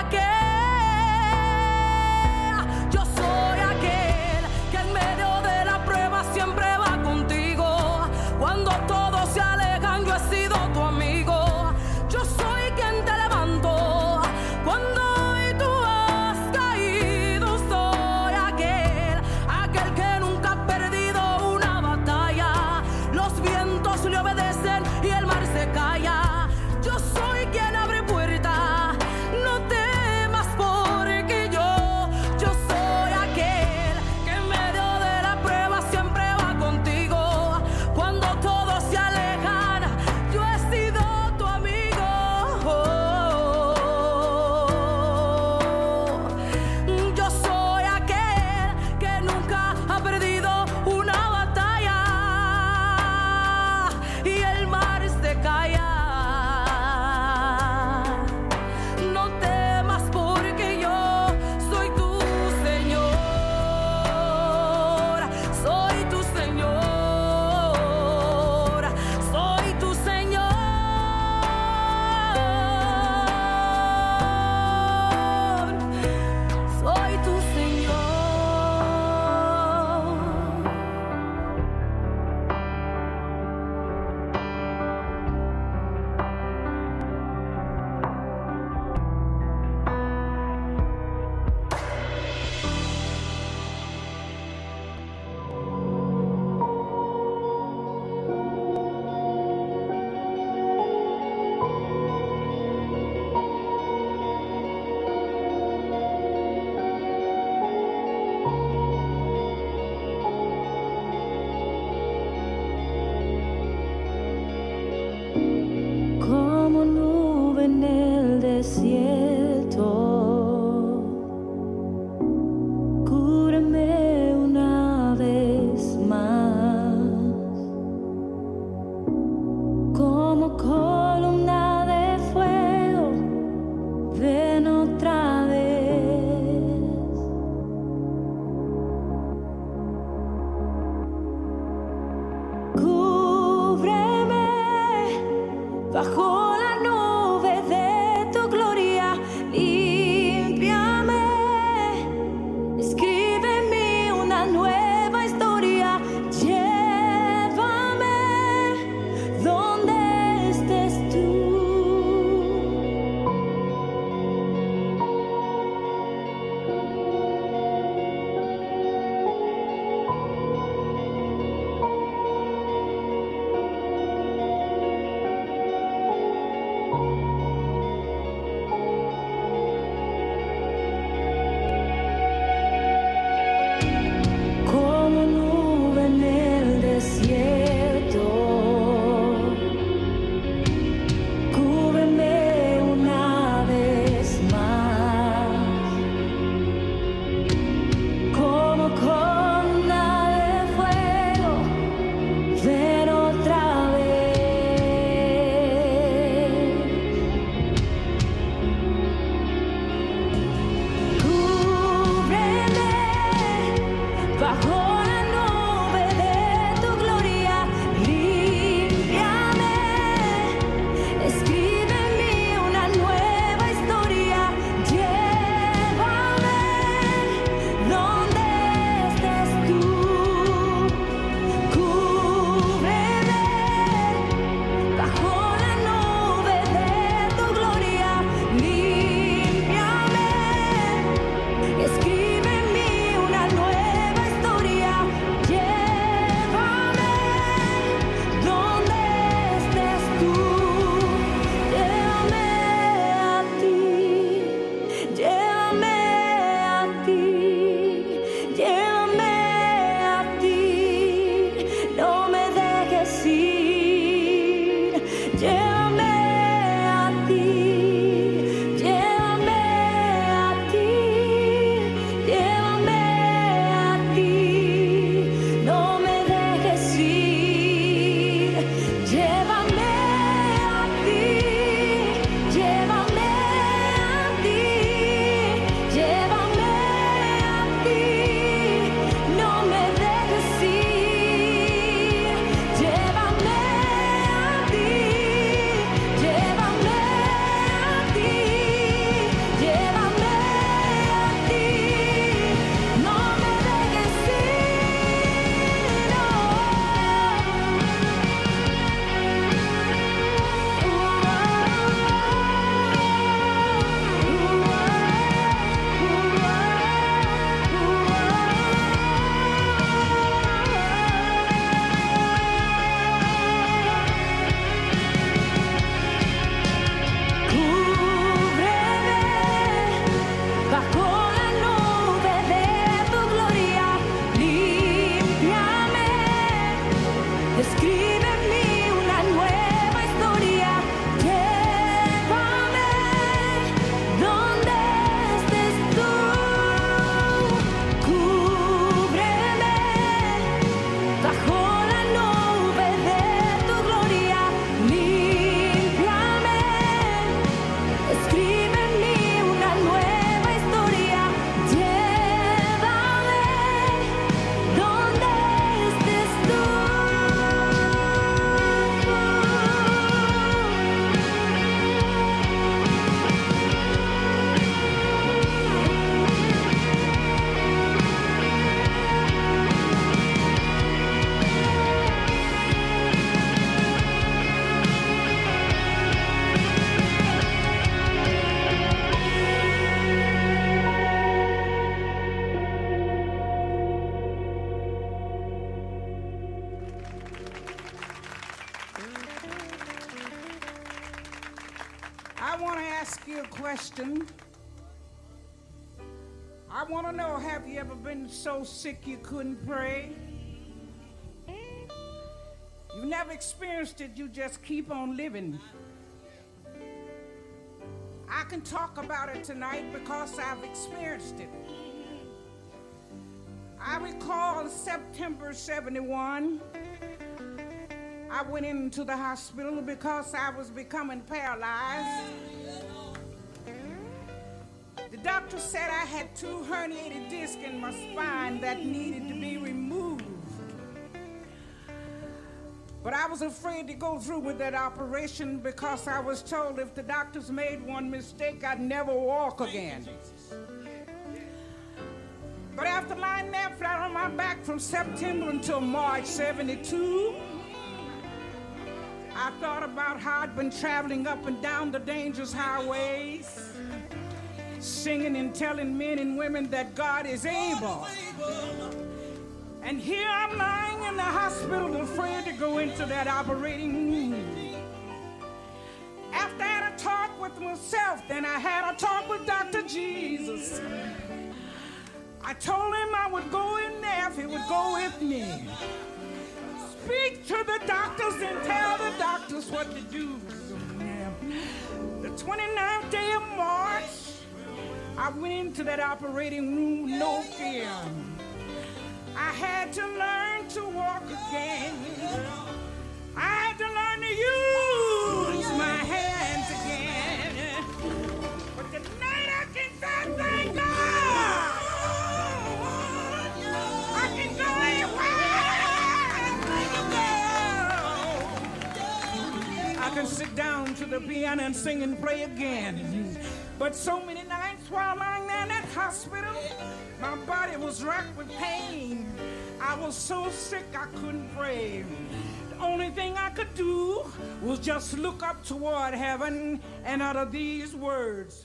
so sick you couldn't pray? You never experienced it, you just keep on living. I can talk about it tonight because I've experienced it. I recall September 71. I went into the hospital because I was becoming paralyzed. The doctor said I had two herniated discs in my spine that needed to be removed. But I was afraid to go through with that operation because I was told if the doctors made one mistake, I'd never walk again. But after lying there flat on my back from September until March 72, I thought about how I'd been traveling up and down the dangerous highways, singing and telling men and women that God is able. And here I'm lying in the hospital, afraid to go into that operating room. After I had a talk with myself, then I had a talk with Dr. Jesus. I told him I would go in there if he would go with me. Speak to the doctors and tell the doctors what to do. The 29th day of March, I went into that operating room, no fear. I had to learn to walk again. I had to learn to use my hands again. But tonight I can say thank God. I can go anywhere. I can sit down to the piano and sing and play again. But so many nights while lying in that hospital, my body was racked with pain. I was so sick I couldn't pray. The only thing I could do was just look up toward heaven and utter these words.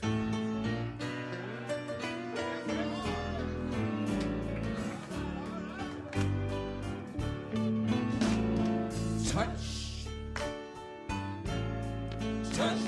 Touch, touch